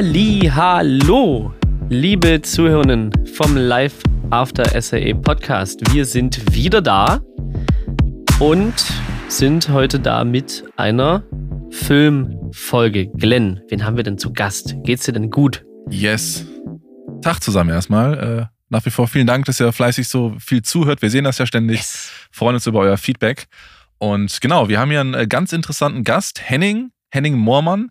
Halli, hallo, liebe Zuhörerinnen vom Live After SAE Podcast. Wir sind wieder da und sind heute da mit einer Filmfolge. Glenn, wen haben wir denn zu Gast? Geht's dir denn gut? Yes. Tag zusammen erstmal. Äh, nach wie vor vielen Dank, dass ihr fleißig so viel zuhört. Wir sehen das ja ständig. Yes. Freuen uns über euer Feedback. Und genau, wir haben hier einen äh, ganz interessanten Gast, Henning, Henning Moormann.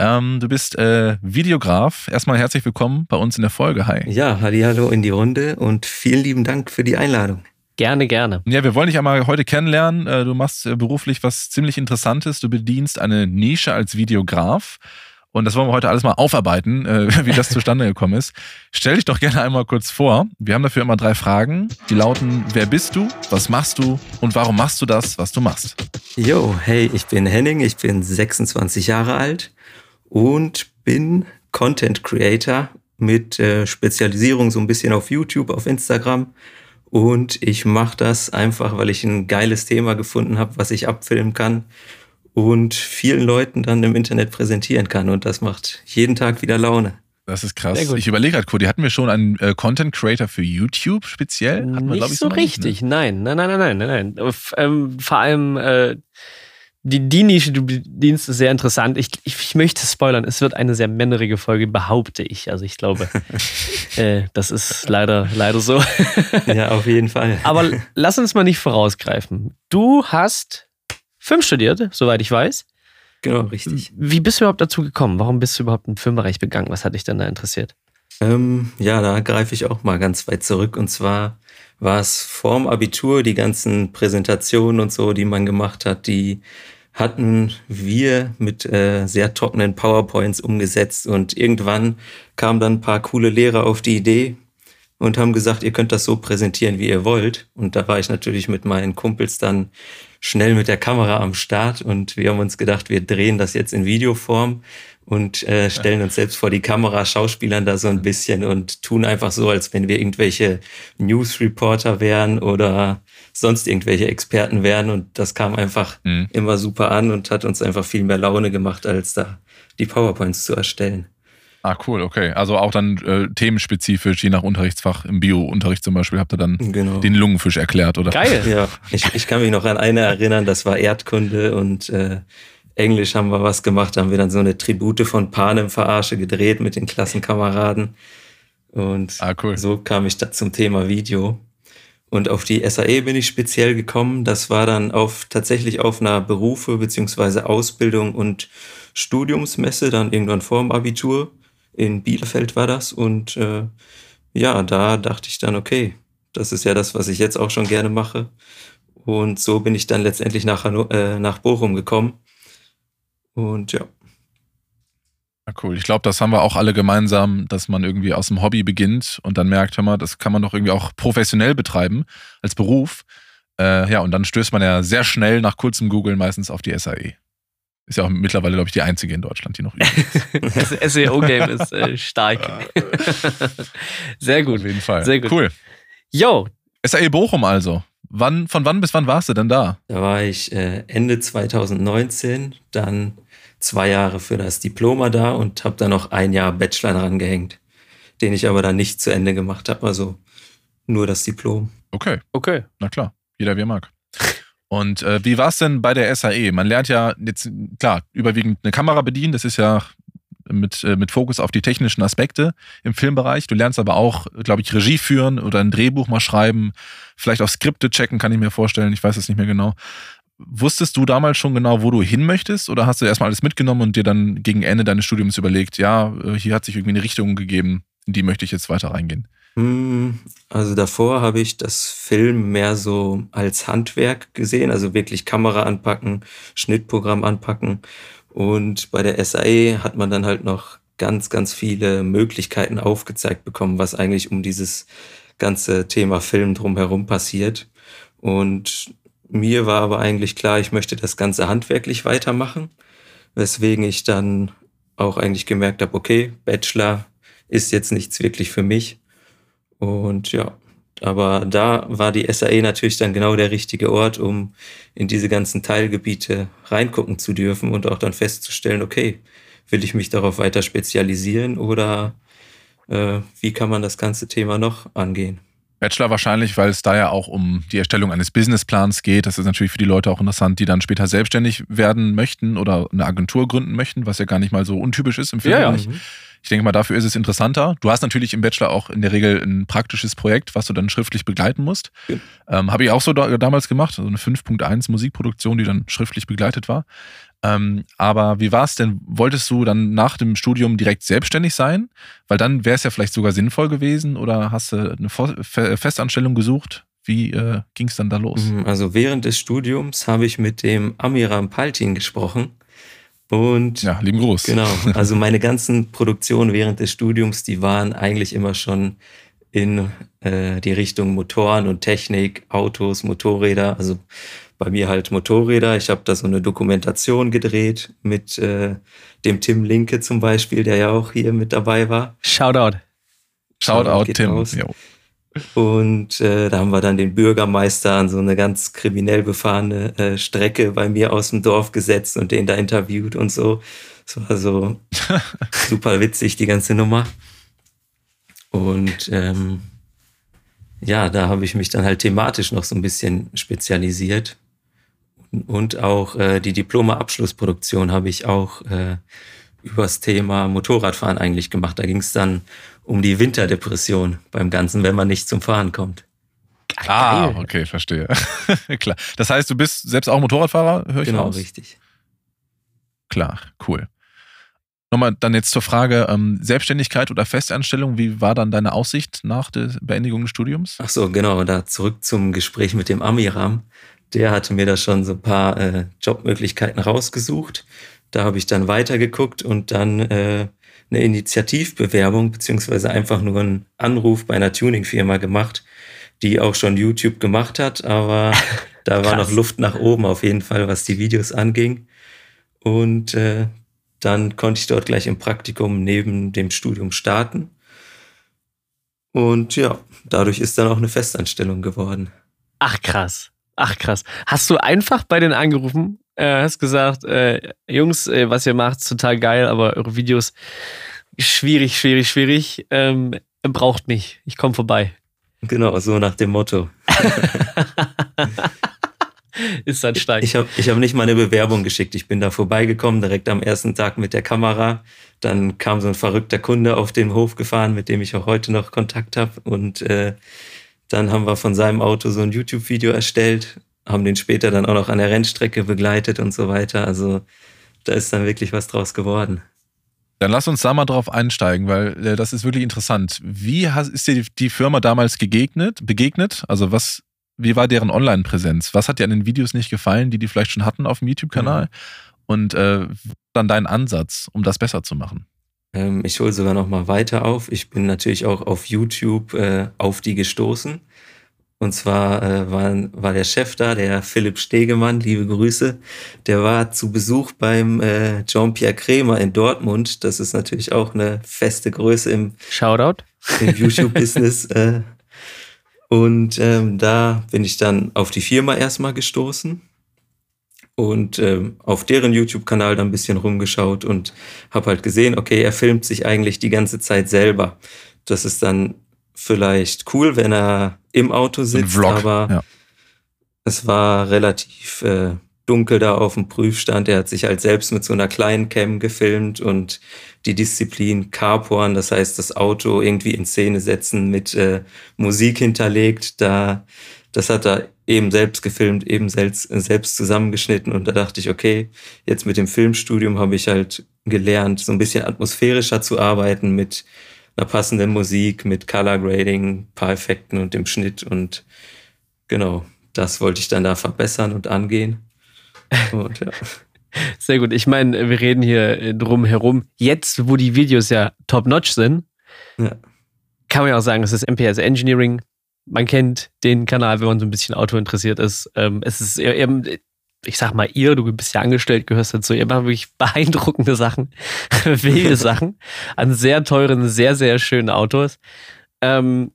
Ähm, du bist äh, Videograf. Erstmal herzlich willkommen bei uns in der Folge. Hi. Ja, hallo in die Runde und vielen lieben Dank für die Einladung. Gerne, gerne. Ja, wir wollen dich einmal heute kennenlernen. Äh, du machst äh, beruflich was ziemlich Interessantes. Du bedienst eine Nische als Videograf. Und das wollen wir heute alles mal aufarbeiten, äh, wie das zustande gekommen ist. Stell dich doch gerne einmal kurz vor. Wir haben dafür immer drei Fragen. Die lauten, wer bist du, was machst du und warum machst du das, was du machst? Jo, hey, ich bin Henning, ich bin 26 Jahre alt und bin Content Creator mit äh, Spezialisierung so ein bisschen auf YouTube, auf Instagram. Und ich mache das einfach, weil ich ein geiles Thema gefunden habe, was ich abfilmen kann und vielen Leuten dann im Internet präsentieren kann. Und das macht jeden Tag wieder Laune. Das ist krass. Ich überlege gerade, Cody, hatten wir schon einen äh, Content Creator für YouTube speziell? Hatten wir, nicht ich, so richtig. Nicht, ne? Nein, nein, nein, nein, nein, nein. Ähm, vor allem äh, die, die Nische, die du bedienst, ist sehr interessant. Ich, ich, ich, möchte spoilern, es wird eine sehr männerige Folge, behaupte ich. Also ich glaube, äh, das ist leider, leider so. ja, auf jeden Fall. Aber lass uns mal nicht vorausgreifen. Du hast Film studiert, soweit ich weiß. Genau, richtig. Wie bist du überhaupt dazu gekommen? Warum bist du überhaupt im Filmbereich begangen? Was hat dich denn da interessiert? Ähm, ja, da greife ich auch mal ganz weit zurück. Und zwar war es vorm Abitur, die ganzen Präsentationen und so, die man gemacht hat, die hatten wir mit äh, sehr trockenen PowerPoints umgesetzt. Und irgendwann kamen dann ein paar coole Lehrer auf die Idee, und haben gesagt, ihr könnt das so präsentieren, wie ihr wollt. Und da war ich natürlich mit meinen Kumpels dann schnell mit der Kamera am Start und wir haben uns gedacht, wir drehen das jetzt in Videoform und äh, stellen uns selbst vor die Kamera, schauspielern da so ein bisschen und tun einfach so, als wenn wir irgendwelche News-Reporter wären oder sonst irgendwelche Experten wären. Und das kam einfach mhm. immer super an und hat uns einfach viel mehr Laune gemacht, als da die PowerPoints zu erstellen. Ah, cool, okay. Also auch dann äh, themenspezifisch, je nach Unterrichtsfach. Im Bio-Unterricht zum Beispiel habt ihr dann genau. den Lungenfisch erklärt, oder? Geil. Ja, ich, ich kann mich noch an eine erinnern, das war Erdkunde und äh, Englisch haben wir was gemacht, da haben wir dann so eine Tribute von Panem-Verarsche gedreht mit den Klassenkameraden. Und ah, cool. so kam ich da zum Thema Video. Und auf die SAE bin ich speziell gekommen. Das war dann auf, tatsächlich auf einer Berufe beziehungsweise Ausbildung und Studiumsmesse, dann irgendwann vor dem Abitur in Bielefeld war das. Und äh, ja, da dachte ich dann, okay, das ist ja das, was ich jetzt auch schon gerne mache. Und so bin ich dann letztendlich nach, äh, nach Bochum gekommen. Und ja. ja cool. Ich glaube, das haben wir auch alle gemeinsam, dass man irgendwie aus dem Hobby beginnt und dann merkt, hör mal, das kann man doch irgendwie auch professionell betreiben als Beruf. Äh, ja, und dann stößt man ja sehr schnell nach kurzem Googeln meistens auf die SAE. Ist ja auch mittlerweile, glaube ich, die einzige in Deutschland, die noch übt. das SEO-Game ist äh, stark. Sehr gut. Auf jeden Fall. Sehr gut. Cool. Yo. SAE Bochum also. Wann, von wann bis wann warst du denn da? Da war ich äh, Ende 2019, dann zwei Jahre für das Diploma da und habe dann noch ein Jahr Bachelor dran gehängt, den ich aber dann nicht zu Ende gemacht habe, also nur das Diplom. Okay. Okay. Na klar, jeder wie er mag. Und äh, wie war es denn bei der SAE? Man lernt ja jetzt, klar, überwiegend eine Kamera bedienen, das ist ja mit, äh, mit Fokus auf die technischen Aspekte im Filmbereich. Du lernst aber auch, glaube ich, Regie führen oder ein Drehbuch mal schreiben, vielleicht auch Skripte checken, kann ich mir vorstellen, ich weiß es nicht mehr genau. Wusstest du damals schon genau, wo du hin möchtest oder hast du erstmal alles mitgenommen und dir dann gegen Ende deines Studiums überlegt, ja, äh, hier hat sich irgendwie eine Richtung gegeben, in die möchte ich jetzt weiter reingehen? Hm, also davor habe ich das Film mehr so als Handwerk gesehen, also wirklich Kamera anpacken, Schnittprogramm anpacken. Und bei der SAE hat man dann halt noch ganz, ganz viele Möglichkeiten aufgezeigt bekommen, was eigentlich um dieses ganze Thema Film drumherum passiert. Und mir war aber eigentlich klar, ich möchte das Ganze handwerklich weitermachen, weswegen ich dann auch eigentlich gemerkt habe, okay, Bachelor ist jetzt nichts wirklich für mich und ja, aber da war die SAE natürlich dann genau der richtige Ort, um in diese ganzen Teilgebiete reingucken zu dürfen und auch dann festzustellen, okay, will ich mich darauf weiter spezialisieren oder äh, wie kann man das ganze Thema noch angehen? Bachelor wahrscheinlich, weil es da ja auch um die Erstellung eines Businessplans geht. Das ist natürlich für die Leute auch interessant, die dann später selbstständig werden möchten oder eine Agentur gründen möchten, was ja gar nicht mal so untypisch ist im Filmbereich. Ja, ja. Ich denke mal, dafür ist es interessanter. Du hast natürlich im Bachelor auch in der Regel ein praktisches Projekt, was du dann schriftlich begleiten musst. Ja. Ähm, Habe ich auch so da, damals gemacht, so eine 5.1 Musikproduktion, die dann schriftlich begleitet war. Ähm, aber wie war es denn? Wolltest du dann nach dem Studium direkt selbstständig sein? Weil dann wäre es ja vielleicht sogar sinnvoll gewesen oder hast du eine Festanstellung gesucht? Wie äh, ging es dann da los? Mhm, also während des Studiums habe ich mit dem Amiram Paltin gesprochen. Und ja, lieben Gruß. Genau. Also meine ganzen Produktionen während des Studiums, die waren eigentlich immer schon in äh, die Richtung Motoren und Technik, Autos, Motorräder. Also bei mir halt Motorräder. Ich habe da so eine Dokumentation gedreht mit äh, dem Tim Linke zum Beispiel, der ja auch hier mit dabei war. Shoutout. Shoutout, Tim. Und äh, da haben wir dann den Bürgermeister an so eine ganz kriminell befahrene äh, Strecke bei mir aus dem Dorf gesetzt und den da interviewt und so. Das war so super witzig, die ganze Nummer. Und ähm, ja, da habe ich mich dann halt thematisch noch so ein bisschen spezialisiert. Und auch äh, die Diplome-Abschlussproduktion habe ich auch äh, übers Thema Motorradfahren eigentlich gemacht. Da ging es dann um die Winterdepression beim Ganzen, wenn man nicht zum Fahren kommt. Ah, okay, verstehe. Klar. Das heißt, du bist selbst auch Motorradfahrer, höre ich Genau, raus? richtig. Klar, cool. Nochmal dann jetzt zur Frage ähm, Selbstständigkeit oder Festanstellung. Wie war dann deine Aussicht nach der Beendigung des Studiums? Ach so, genau. Da zurück zum Gespräch mit dem Amiram der hatte mir da schon so ein paar äh, Jobmöglichkeiten rausgesucht. Da habe ich dann weitergeguckt und dann äh, eine Initiativbewerbung beziehungsweise einfach nur einen Anruf bei einer Tuningfirma gemacht, die auch schon YouTube gemacht hat, aber da war noch Luft nach oben auf jeden Fall, was die Videos anging. Und äh, dann konnte ich dort gleich im Praktikum neben dem Studium starten. Und ja, dadurch ist dann auch eine Festanstellung geworden. Ach krass. Ach krass. Hast du einfach bei denen angerufen? Äh, hast gesagt, äh, Jungs, äh, was ihr macht, ist total geil, aber eure Videos schwierig, schwierig, schwierig. Ähm, braucht mich. Ich komme vorbei. Genau, so nach dem Motto. ist dann stark. Ich habe ich hab nicht mal eine Bewerbung geschickt. Ich bin da vorbeigekommen, direkt am ersten Tag mit der Kamera. Dann kam so ein verrückter Kunde auf den Hof gefahren, mit dem ich auch heute noch Kontakt habe. Und äh, dann haben wir von seinem Auto so ein YouTube-Video erstellt, haben den später dann auch noch an der Rennstrecke begleitet und so weiter. Also da ist dann wirklich was draus geworden. Dann lass uns da mal drauf einsteigen, weil äh, das ist wirklich interessant. Wie ist dir die Firma damals gegegnet, begegnet? Also was, wie war deren Online-Präsenz? Was hat dir an den Videos nicht gefallen, die die vielleicht schon hatten auf dem YouTube-Kanal? Mhm. Und äh, dann dein Ansatz, um das besser zu machen? Ähm, ich hole sogar noch mal weiter auf. Ich bin natürlich auch auf YouTube äh, auf die gestoßen. Und zwar äh, war, war der Chef da, der Philipp Stegemann, liebe Grüße. Der war zu Besuch beim äh, Jean-Pierre Krämer in Dortmund. Das ist natürlich auch eine feste Größe im, Shoutout. im YouTube-Business. äh, und ähm, da bin ich dann auf die Firma erstmal gestoßen und ähm, auf deren YouTube-Kanal dann ein bisschen rumgeschaut und habe halt gesehen, okay, er filmt sich eigentlich die ganze Zeit selber. Das ist dann vielleicht cool, wenn er im Auto sitzt, Vlog, aber ja. es war relativ äh, dunkel da auf dem Prüfstand. Er hat sich halt selbst mit so einer kleinen Cam gefilmt und die Disziplin Carporn, das heißt das Auto irgendwie in Szene setzen mit äh, Musik hinterlegt, da das hat er eben selbst gefilmt, eben selbst, selbst zusammengeschnitten und da dachte ich, okay, jetzt mit dem Filmstudium habe ich halt gelernt, so ein bisschen atmosphärischer zu arbeiten mit einer passenden Musik, mit Color Grading, paar Effekten und dem Schnitt und genau, das wollte ich dann da verbessern und angehen. Und ja. Sehr gut. Ich meine, wir reden hier drum herum. Jetzt, wo die Videos ja top-notch sind, ja. kann man ja auch sagen, es ist MPS Engineering man kennt den Kanal, wenn man so ein bisschen Auto interessiert ist. Ähm, es ist eben, ich sag mal, ihr, du bist ja angestellt, gehörst dazu, ihr macht wirklich beeindruckende Sachen, wilde Sachen an sehr teuren, sehr, sehr schönen Autos. Ähm,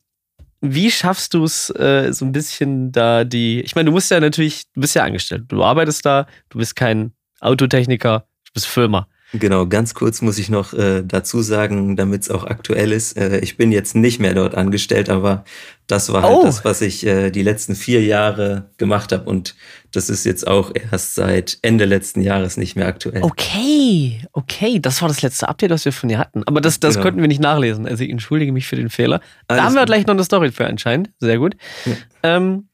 wie schaffst du es äh, so ein bisschen da die, ich meine, du musst ja natürlich, du bist ja angestellt, du arbeitest da, du bist kein Autotechniker, du bist Firma. Genau, ganz kurz muss ich noch äh, dazu sagen, damit es auch aktuell ist. Äh, ich bin jetzt nicht mehr dort angestellt, aber das war halt Oh. das, was ich äh, die letzten vier Jahre gemacht habe. Und das ist jetzt auch erst seit Ende letzten Jahres nicht mehr aktuell. Okay, okay, das war das letzte Update, was wir von dir hatten. Aber das, das Genau. konnten wir nicht nachlesen. Also ich entschuldige mich für den Fehler. Da Alles haben wir gut. gleich noch eine Story für anscheinend. Sehr gut. Ähm,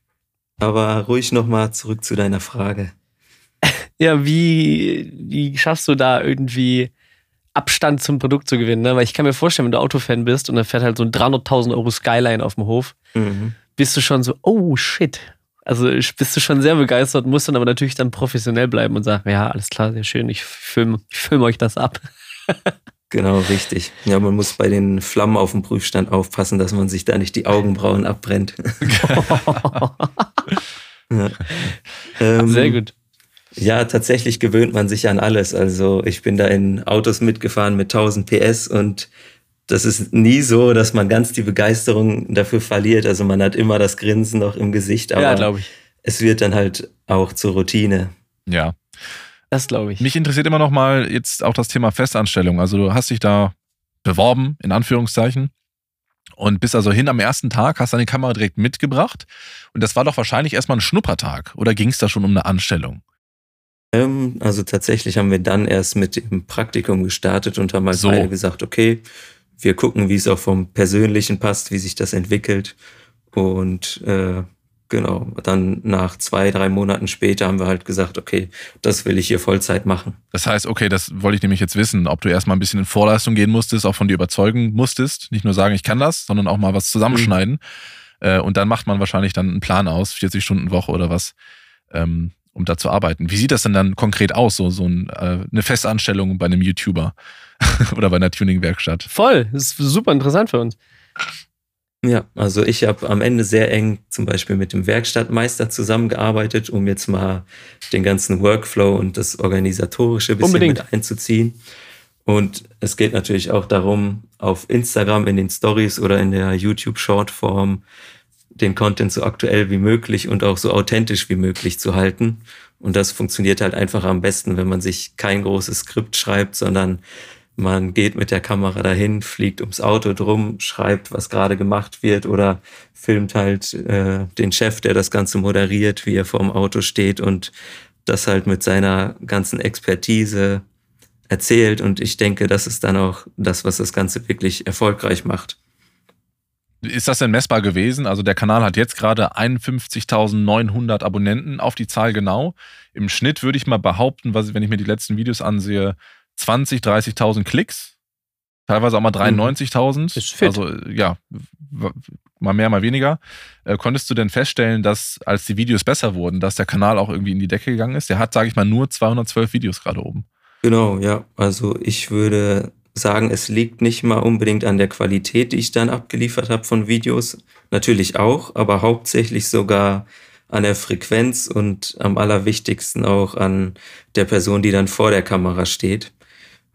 Aber ruhig nochmal zurück zu deiner Frage. ja, wie, wie schaffst du da irgendwie Abstand zum Produkt zu gewinnen? Ne? Weil ich kann mir vorstellen, wenn du Autofan bist und dann fährt halt so ein 300.000 Euro Skyline auf dem Hof, Mhm. bist du schon so, oh shit. Also bist du schon sehr begeistert, musst dann aber natürlich dann professionell bleiben und sagen, ja, alles klar, sehr schön, ich filme ich film euch das ab. Genau, richtig. Ja, man muss bei den Flammen auf dem Prüfstand aufpassen, dass man sich da nicht die Augenbrauen abbrennt. ja. Ähm, Sehr gut. Ja, tatsächlich gewöhnt man sich an alles. Also ich bin da in Autos mitgefahren mit 1000 PS und das ist nie so, dass man ganz die Begeisterung dafür verliert. Also man hat immer das Grinsen noch im Gesicht, aber ja, glaube ich. es wird dann halt auch zur Routine. Ja. Das glaube ich. Mich interessiert immer noch mal jetzt auch das Thema Festanstellung. Also du hast dich da beworben, in Anführungszeichen, und bist also hin am ersten Tag, hast deine Kamera direkt mitgebracht. Und das war doch wahrscheinlich erstmal ein Schnuppertag. Oder ging es da schon um eine Anstellung? Ähm, also tatsächlich haben wir dann erst mit dem Praktikum gestartet und haben halt So. beide gesagt, okay, wir gucken, wie es auch vom Persönlichen passt, wie sich das entwickelt. Und äh, genau, dann nach zwei, drei Monaten später haben wir halt gesagt, okay, das will ich hier Vollzeit machen. Das heißt, okay, das wollte ich nämlich jetzt wissen, ob du erstmal ein bisschen in Vorleistung gehen musstest, auch von dir überzeugen musstest. Nicht nur sagen, ich kann das, sondern auch mal was zusammenschneiden. Äh, und dann macht man wahrscheinlich dann einen Plan aus, 40 Stunden Woche oder was, ähm, um da zu arbeiten. Wie sieht das denn dann konkret aus, so, so ein, äh, eine Festanstellung bei einem YouTuber oder bei einer Tuning-Werkstatt? Voll, das ist super interessant für uns. Ja, also ich habe am Ende sehr eng zum Beispiel mit dem Werkstattmeister zusammengearbeitet, um jetzt mal den ganzen Workflow und das Organisatorische ein bisschen Unbedingt. mit einzuziehen. Und es geht natürlich auch darum, auf Instagram in den Stories oder in der YouTube-Shortform den Content so aktuell wie möglich und auch so authentisch wie möglich zu halten. Und das funktioniert halt einfach am besten, wenn man sich kein großes Skript schreibt, sondern man geht mit der Kamera dahin, fliegt ums Auto drum, schreibt, was gerade gemacht wird oder filmt halt äh, den Chef, der das Ganze moderiert, wie er vorm Auto steht und das halt mit seiner ganzen Expertise erzählt. Und ich denke, das ist dann auch das, was das Ganze wirklich erfolgreich macht. Ist das denn messbar gewesen? Also der Kanal hat jetzt gerade 51.900 Abonnenten auf die Zahl genau. Im Schnitt würde ich mal behaupten, was, wenn ich mir die letzten Videos ansehe, 20, 30.000 Klicks. Teilweise auch mal 93.000. Ist fit. Also ja, mal mehr, mal weniger. Äh, konntest du denn feststellen, dass als die Videos besser wurden, dass der Kanal auch irgendwie in die Decke gegangen ist? Der hat, sage ich mal, nur 212 Videos gerade oben. Genau, ja. Also ich würde sagen, es liegt nicht mal unbedingt an der Qualität, die ich dann abgeliefert habe von Videos. Natürlich auch, aber hauptsächlich sogar an der Frequenz und am allerwichtigsten auch an der Person, die dann vor der Kamera steht.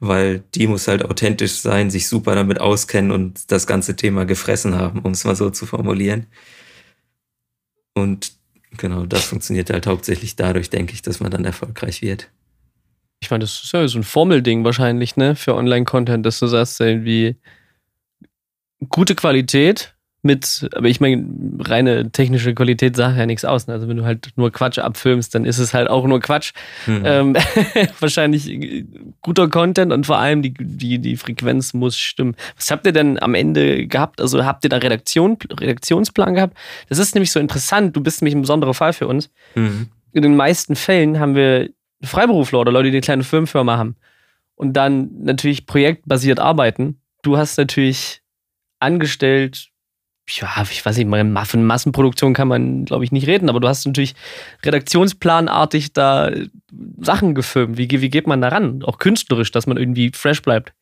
Weil die muss halt authentisch sein, sich super damit auskennen und das ganze Thema gefressen haben, um es mal so zu formulieren. Und genau, das funktioniert halt hauptsächlich dadurch, denke ich, dass man dann erfolgreich wird. Ich meine, das ist ja so ein Formelding wahrscheinlich, ne, für Online-Content, dass du sagst, irgendwie gute Qualität mit, aber ich meine, reine technische Qualität sagt ja nichts aus. Ne? Also wenn du halt nur Quatsch abfilmst, dann ist es halt auch nur Quatsch. Hm. Ähm, wahrscheinlich äh, guter Content und vor allem die, die, die Frequenz muss stimmen. Was habt ihr denn am Ende gehabt? Also habt ihr da Redaktion, Redaktionsplan gehabt? Das ist nämlich so interessant. Du bist nämlich ein besonderer Fall für uns. Mhm. In den meisten Fällen haben wir Freiberufler oder Leute, die eine kleine Firmenfirma haben und dann natürlich projektbasiert arbeiten. Du hast natürlich angestellt, ja, ich weiß nicht, von Massenproduktion kann man, glaube ich, nicht reden, aber du hast natürlich redaktionsplanartig da äh, Sachen gefilmt. Wie, wie geht man da ran? Auch künstlerisch, dass man irgendwie fresh bleibt.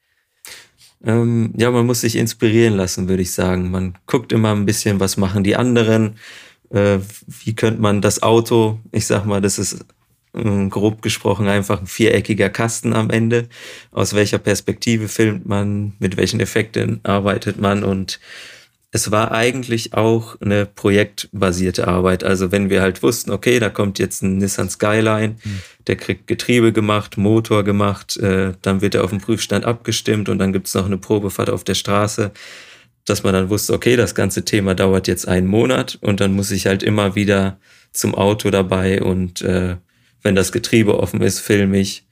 Ähm, ja, man muss sich inspirieren lassen, würde ich sagen. Man guckt immer ein bisschen, was machen die anderen. Äh, wie könnte man das Auto, ich sag mal, das ist grob gesprochen einfach ein viereckiger Kasten am Ende. Aus welcher Perspektive filmt man, mit welchen Effekten arbeitet man und es war eigentlich auch eine projektbasierte Arbeit. Also wenn wir halt wussten, okay, da kommt jetzt ein Nissan Skyline, mhm. der kriegt Getriebe gemacht, Motor gemacht, äh, dann wird er auf dem Prüfstand abgestimmt und dann gibt's noch eine Probefahrt auf der Straße, dass man dann wusste, okay, das ganze Thema dauert jetzt einen Monat und dann muss ich halt immer wieder zum Auto dabei und äh, wenn das Getriebe offen ist, filme ich.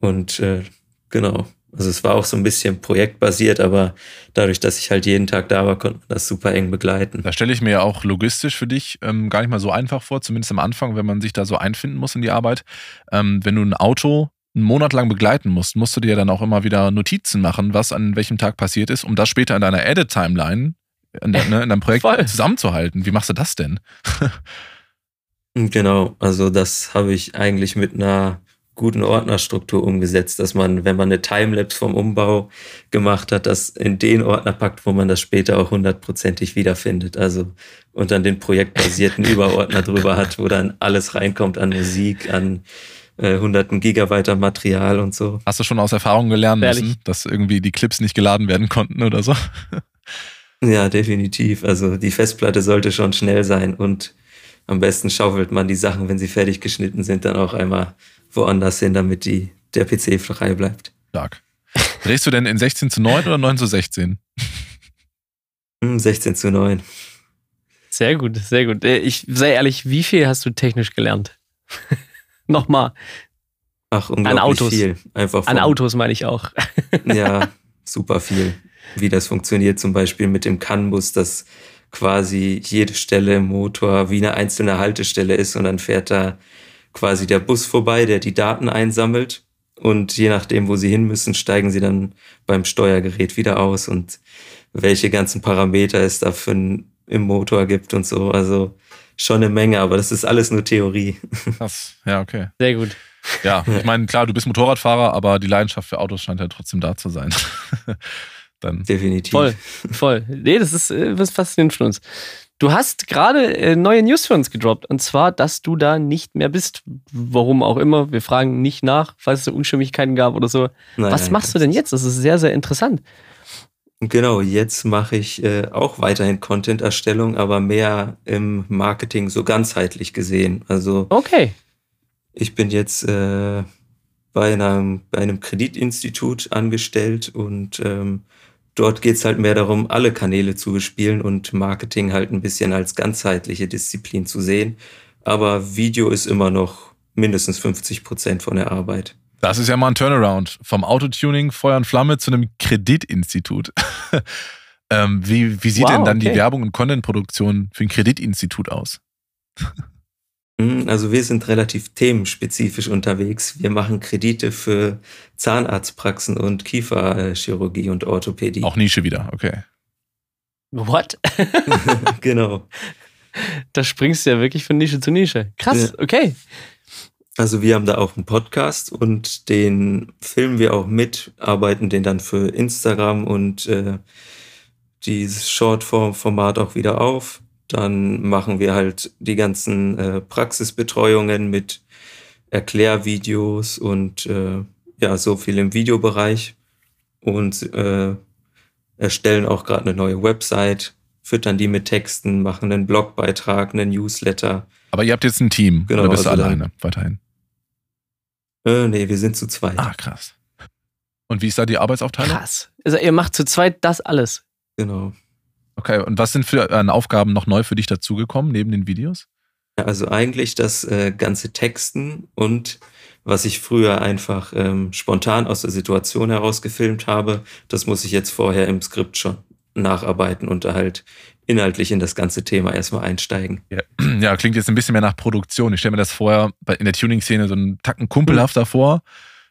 Und äh, genau, also es war auch so ein bisschen projektbasiert, aber dadurch, dass ich halt jeden Tag da war, konnte man das super eng begleiten. Da stelle ich mir ja auch logistisch für dich ähm, gar nicht mal so einfach vor, zumindest am Anfang, wenn man sich da so einfinden muss in die Arbeit. Ähm, wenn du ein Auto einen Monat lang begleiten musst, musst du dir dann auch immer wieder Notizen machen, was an welchem Tag passiert ist, um das später in deiner Edit-Timeline, in, de, ne, in, deinem Projekt Voll. zusammenzuhalten. Wie machst du das denn? genau, also das habe ich eigentlich mit einer guten Ordnerstruktur umgesetzt, dass man, wenn man eine Timelapse vom Umbau gemacht hat, das in den Ordner packt, wo man das später auch hundertprozentig wiederfindet. Also und dann den projektbasierten Überordner drüber hat, wo dann alles reinkommt an Musik, an äh, hunderten Gigabyte an Material und so. Hast du schon aus Erfahrung gelernt müssen, dass irgendwie die Clips nicht geladen werden konnten oder so? ja, definitiv. Also die Festplatte sollte schon schnell sein und am besten schaufelt man die Sachen, wenn sie fertig geschnitten sind, dann auch einmal woanders hin, damit die, der PC frei bleibt. Stark. Drehst du denn in 16 zu 9 oder 9 zu 16? 16 hm, zu 9. Sehr gut, sehr gut. Äh, ich sei ehrlich, wie viel hast du technisch gelernt? Nochmal. Ach, unglaublich An Autos. viel. Einfach An Autos meine ich auch. ja, super viel. Wie das funktioniert, zum Beispiel mit dem CAN-Bus, dass quasi jede Stelle im Motor wie eine einzelne Haltestelle ist und dann fährt da quasi der Bus vorbei, der die Daten einsammelt. Und je nachdem, wo sie hin müssen, steigen sie dann beim Steuergerät wieder aus und welche ganzen Parameter es da für ein, im Motor gibt und so. Also schon eine Menge, aber das ist alles nur Theorie. Krass, ja, okay. Sehr gut. Ja, ich meine, klar, du bist Motorradfahrer, aber die Leidenschaft für Autos scheint ja trotzdem da zu sein. Dann. Definitiv. Voll, voll. Nee, das ist äh, was faszinierend für uns. Du hast gerade äh, neue News für uns gedroppt. Und zwar, dass du da nicht mehr bist. Warum auch immer. Wir fragen nicht nach, falls es Unstimmigkeiten gab oder so. Nein, Was machst du denn jetzt? Das ist sehr, sehr interessant. Genau, jetzt mache ich äh, auch weiterhin Content-Erstellung, aber mehr im Marketing so ganzheitlich gesehen. Also okay. ich bin jetzt äh, bei, einem, bei einem Kreditinstitut angestellt und ähm, dort geht's halt mehr darum, alle Kanäle zu bespielen und Marketing halt ein bisschen als ganzheitliche Disziplin zu sehen. Aber Video ist immer noch mindestens 50 Prozent von der Arbeit. Das ist ja mal ein Turnaround. Vom Autotuning Feuer und Flamme zu einem Kreditinstitut. ähm, wie, wie sieht wow, denn dann okay. die Werbung und Contentproduktion für ein Kreditinstitut aus? Hm, also wir sind relativ themenspezifisch unterwegs. Wir machen Kredite für Zahnarztpraxen und Kieferchirurgie und Orthopädie. Auch Nische wieder, okay. What? genau. Da springst du ja wirklich von Nische zu Nische. Krass, ja. okay. Also wir haben da auch einen Podcast und den filmen wir auch mit, arbeiten den dann für Instagram und äh, dieses Shortform-Format auch wieder auf. Dann machen wir halt die ganzen äh, Praxisbetreuungen mit Erklärvideos und äh, ja, so viel im Videobereich und äh, erstellen auch gerade eine neue Website, füttern die mit Texten, machen einen Blogbeitrag, einen Newsletter. Aber ihr habt jetzt ein Team genau, oder bist also du alleine weiterhin? Äh, nee, wir sind zu zweit. Ah, krass. Und wie ist da die Arbeitsaufteilung? Krass. Also ihr macht zu zweit das alles. Genau. Okay, und was sind für äh, Aufgaben noch neu für dich dazugekommen, neben den Videos? Also eigentlich das äh, ganze Texten und was ich früher einfach ähm, spontan aus der Situation heraus gefilmt habe, das muss ich jetzt vorher im Skript schon nacharbeiten und da halt inhaltlich in das ganze Thema erstmal einsteigen. Ja, ja klingt jetzt ein bisschen mehr nach Produktion. Ich stelle mir das vorher in der Tuning-Szene so einen Tacken kumpelhafter mhm.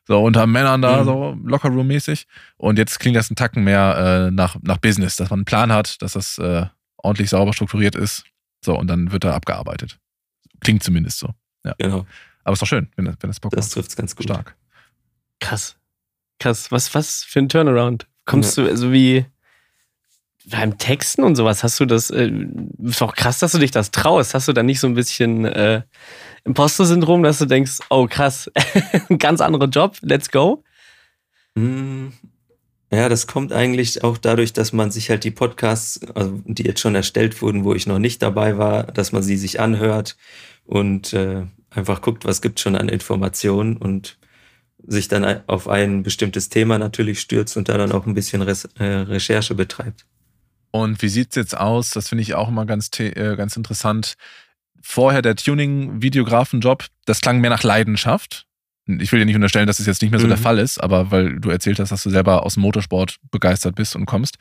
So unter Männern da, mhm. so Lockerroom-mäßig. Und jetzt klingt das ein Tacken mehr äh, nach, nach Business, dass man einen Plan hat, dass das äh, ordentlich sauber strukturiert ist. So, und dann wird da abgearbeitet. Klingt zumindest so. Ja. Genau. Aber ist doch schön, wenn, wenn das Bock Das trifft es ganz gut. Stark. Krass. Krass. Was, was für ein Turnaround? Kommst ja. du, also wie beim Texten und sowas, hast du das, äh, ist doch krass, dass du dich das traust. Hast du da nicht so ein bisschen äh, Imposter-Syndrom, dass du denkst, oh krass, ein ganz anderer Job, let's go? Hm, Ja, das kommt eigentlich auch dadurch, dass man sich halt die Podcasts, also die jetzt schon erstellt wurden, wo ich noch nicht dabei war, dass man sie sich anhört und äh, einfach guckt, was gibt schon an Informationen und sich dann auf ein bestimmtes Thema natürlich stürzt und da dann auch ein bisschen Res äh, Recherche betreibt. Und wie sieht's jetzt aus? Das finde ich auch immer ganz, äh, ganz interessant. Vorher der Tuning-Videografenjob, das klang mehr nach Leidenschaft. Ich will dir nicht unterstellen, dass es jetzt nicht mehr so mhm. der Fall ist, aber weil du erzählt hast, dass du selber aus dem Motorsport begeistert bist und kommst.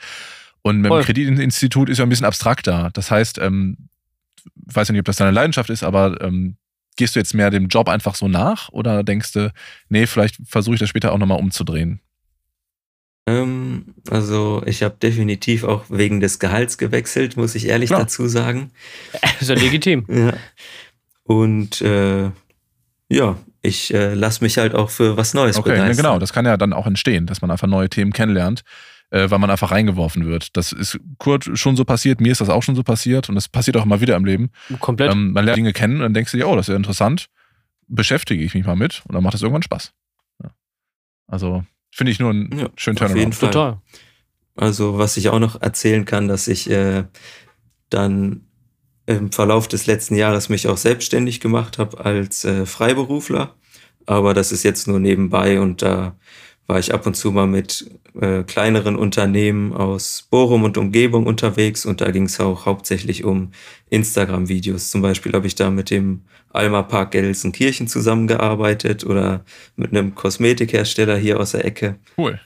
Und mit dem Kreditinstitut ist ja ein bisschen abstrakter. Das heißt, ähm, ich weiß ja nicht, ob das deine Leidenschaft ist, aber ähm, gehst du jetzt mehr dem Job einfach so nach oder denkst du, nee, vielleicht versuche ich das später auch nochmal umzudrehen? Ähm, also ich habe definitiv auch wegen des Gehalts gewechselt, muss ich ehrlich Klar. dazu sagen. Ist ja legitim. ja. Und äh, ja, ich äh, lasse mich halt auch für was Neues okay, begeistern. Okay, genau, das kann ja dann auch entstehen, dass man einfach neue Themen kennenlernt äh, weil man einfach reingeworfen wird. Das ist Kurt schon so passiert, mir ist das auch schon so passiert und das passiert auch immer wieder im Leben. Komplett. Ähm, man lernt Dinge kennen und dann denkst du dir, oh, das ist ja interessant, beschäftige ich mich mal mit und dann macht das irgendwann Spaß. Ja. Also finde ich nur einen ja, schönen Turnaround. Auf jeden Fall. Total. Also was ich auch noch erzählen kann, dass ich äh, dann im Verlauf des letzten Jahres mich auch selbstständig gemacht habe als äh, Freiberufler. Aber das ist jetzt nur nebenbei und da war ich ab und zu mal mit äh, kleineren Unternehmen aus Bochum und Umgebung unterwegs und da ging es auch hauptsächlich um Instagram-Videos. Zum Beispiel habe ich da mit dem Alma Park Gelsenkirchen zusammengearbeitet oder mit einem Kosmetikhersteller hier aus der Ecke. Cool.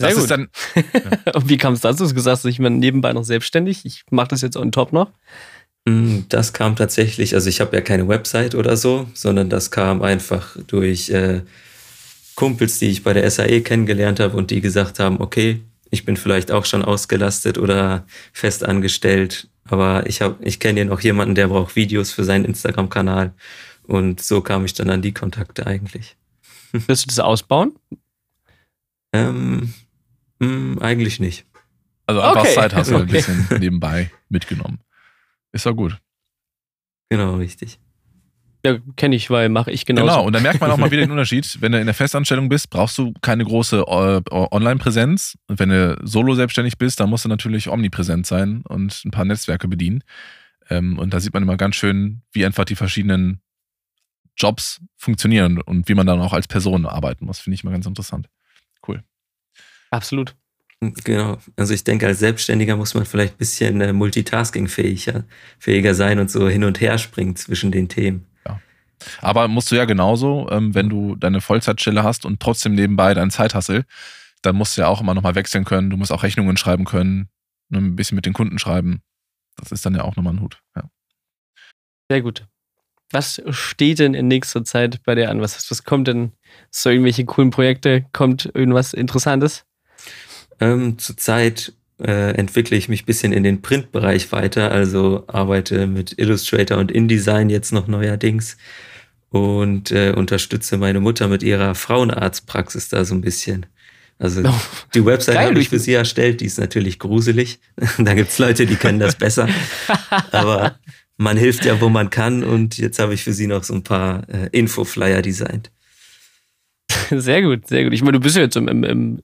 Sehr das gut. ist dann. Ja. und wie kam es dazu? Du hast gesagt, ich bin nebenbei noch selbstständig. Ich mache das jetzt on top noch. Mm, das kam tatsächlich, also ich habe ja keine Website oder so, sondern das kam einfach durch äh, Kumpels, die ich bei der SAE kennengelernt habe und die gesagt haben, okay, ich bin vielleicht auch schon ausgelastet oder fest angestellt, aber ich habe, ich kenne ja noch jemanden, der braucht Videos für seinen Instagram-Kanal und so kam ich dann an die Kontakte eigentlich. Wirst du das ausbauen? Ähm, mh, mm, eigentlich nicht. Also einfach okay. Zeit hast du okay. ein bisschen nebenbei mitgenommen. Ist doch gut. Genau, richtig. Ja, kenne ich, weil mache ich genauso. Genau, und da merkt man auch mal wieder den Unterschied. Wenn du in der Festanstellung bist, brauchst du keine große äh, Online-Präsenz. Und wenn du solo selbstständig bist, dann musst du natürlich omnipräsent sein und ein paar Netzwerke bedienen. Ähm, und da sieht man immer ganz schön, wie einfach die verschiedenen Jobs funktionieren und wie man dann auch als Person arbeiten muss. Finde ich mal ganz interessant. Cool. Absolut. Genau. Also ich denke, als Selbstständiger muss man vielleicht ein bisschen äh, multitaskingfähiger fähiger sein und so hin und her springen zwischen den Themen. Aber musst du ja genauso, ähm, wenn du deine Vollzeitstelle hast und trotzdem nebenbei deinen Zeithassel, dann musst du ja auch immer nochmal wechseln können. Du musst auch Rechnungen schreiben können, ne, ein bisschen mit den Kunden schreiben. Das ist dann ja auch nochmal ein Hut. Ja. Sehr gut. Was steht denn in nächster Zeit bei dir an? Was, was kommt denn? So irgendwelche coolen Projekte? Kommt irgendwas Interessantes? Ähm, zurzeit äh, entwickle ich mich ein bisschen in den Printbereich weiter, also arbeite mit Illustrator und InDesign jetzt noch neuerdings und äh, unterstütze meine Mutter mit ihrer Frauenarztpraxis da so ein bisschen. Also oh, die Website habe ich für sie erstellt, die ist natürlich gruselig. da gibt's Leute, die können das besser. Aber man hilft ja, wo man kann und jetzt habe ich für sie noch so ein paar äh, Infoflyer designt. Sehr gut, sehr gut. Ich meine, du bist ja jetzt im, im, im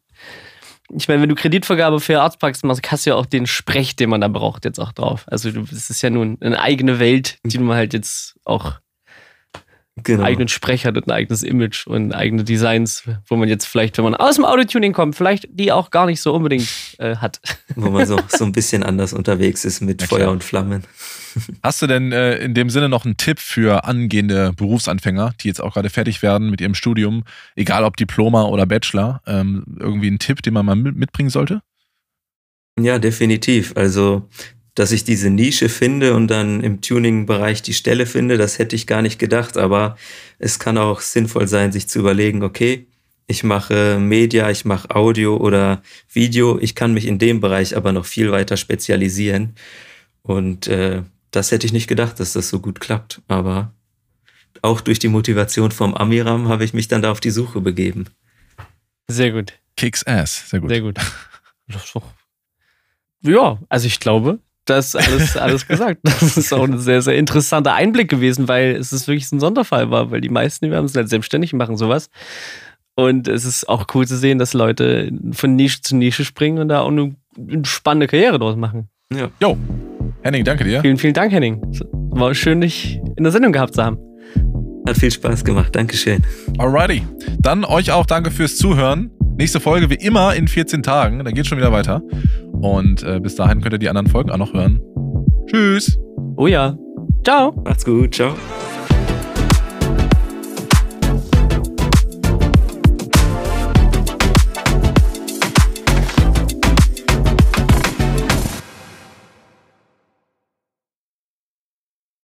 ich meine, wenn du Kreditvergabe für Arztpraxen machst, hast du ja auch den Sprech, den man da braucht, jetzt auch drauf. Also das ist ja nun eine eigene Welt, die man halt jetzt auch genau. einen eigenen Sprecher hat und ein eigenes Image und eigene Designs, wo man jetzt vielleicht, wenn man aus dem Autotuning kommt, vielleicht die auch gar nicht so unbedingt äh, hat. Wo man so, so ein bisschen anders unterwegs ist mit Feuer und Flammen. Hast du denn äh, in dem Sinne noch einen Tipp für angehende Berufsanfänger, die jetzt auch gerade fertig werden mit ihrem Studium, egal ob Diploma oder Bachelor, ähm, irgendwie einen Tipp, den man mal mitbringen sollte? Ja, definitiv. Also dass ich diese Nische finde und dann im Tuning-Bereich die Stelle finde, das hätte ich gar nicht gedacht. Aber es kann auch sinnvoll sein, sich zu überlegen, okay, ich mache Media, ich mache Audio oder Video, ich kann mich in dem Bereich aber noch viel weiter spezialisieren. Und äh, das hätte ich nicht gedacht, dass das so gut klappt. Aber auch durch die Motivation vom Amiram habe ich mich dann da auf die Suche begeben. Sehr gut. Kicks Ass, sehr gut. Sehr gut. Ja, also ich glaube, das alles, alles gesagt. Das ist auch ein sehr, sehr interessanter Einblick gewesen, weil es ist wirklich ein Sonderfall war, weil die meisten, wir haben es halt selbstständig machen sowas. Und es ist auch cool zu sehen, dass Leute von Nische zu Nische springen und da auch eine, eine spannende Karriere draus machen. Ja. Jo. Henning, danke dir. Vielen, vielen Dank, Henning. War schön, dich in der Sendung gehabt zu haben. Hat viel Spaß gemacht. Dankeschön. Alrighty. Dann euch auch danke fürs Zuhören. Nächste Folge wie immer in 14 Tagen. Da geht schon wieder weiter. Und äh, bis dahin könnt ihr die anderen Folgen auch noch hören. Tschüss. Oh ja. Ciao. Macht's gut. Ciao.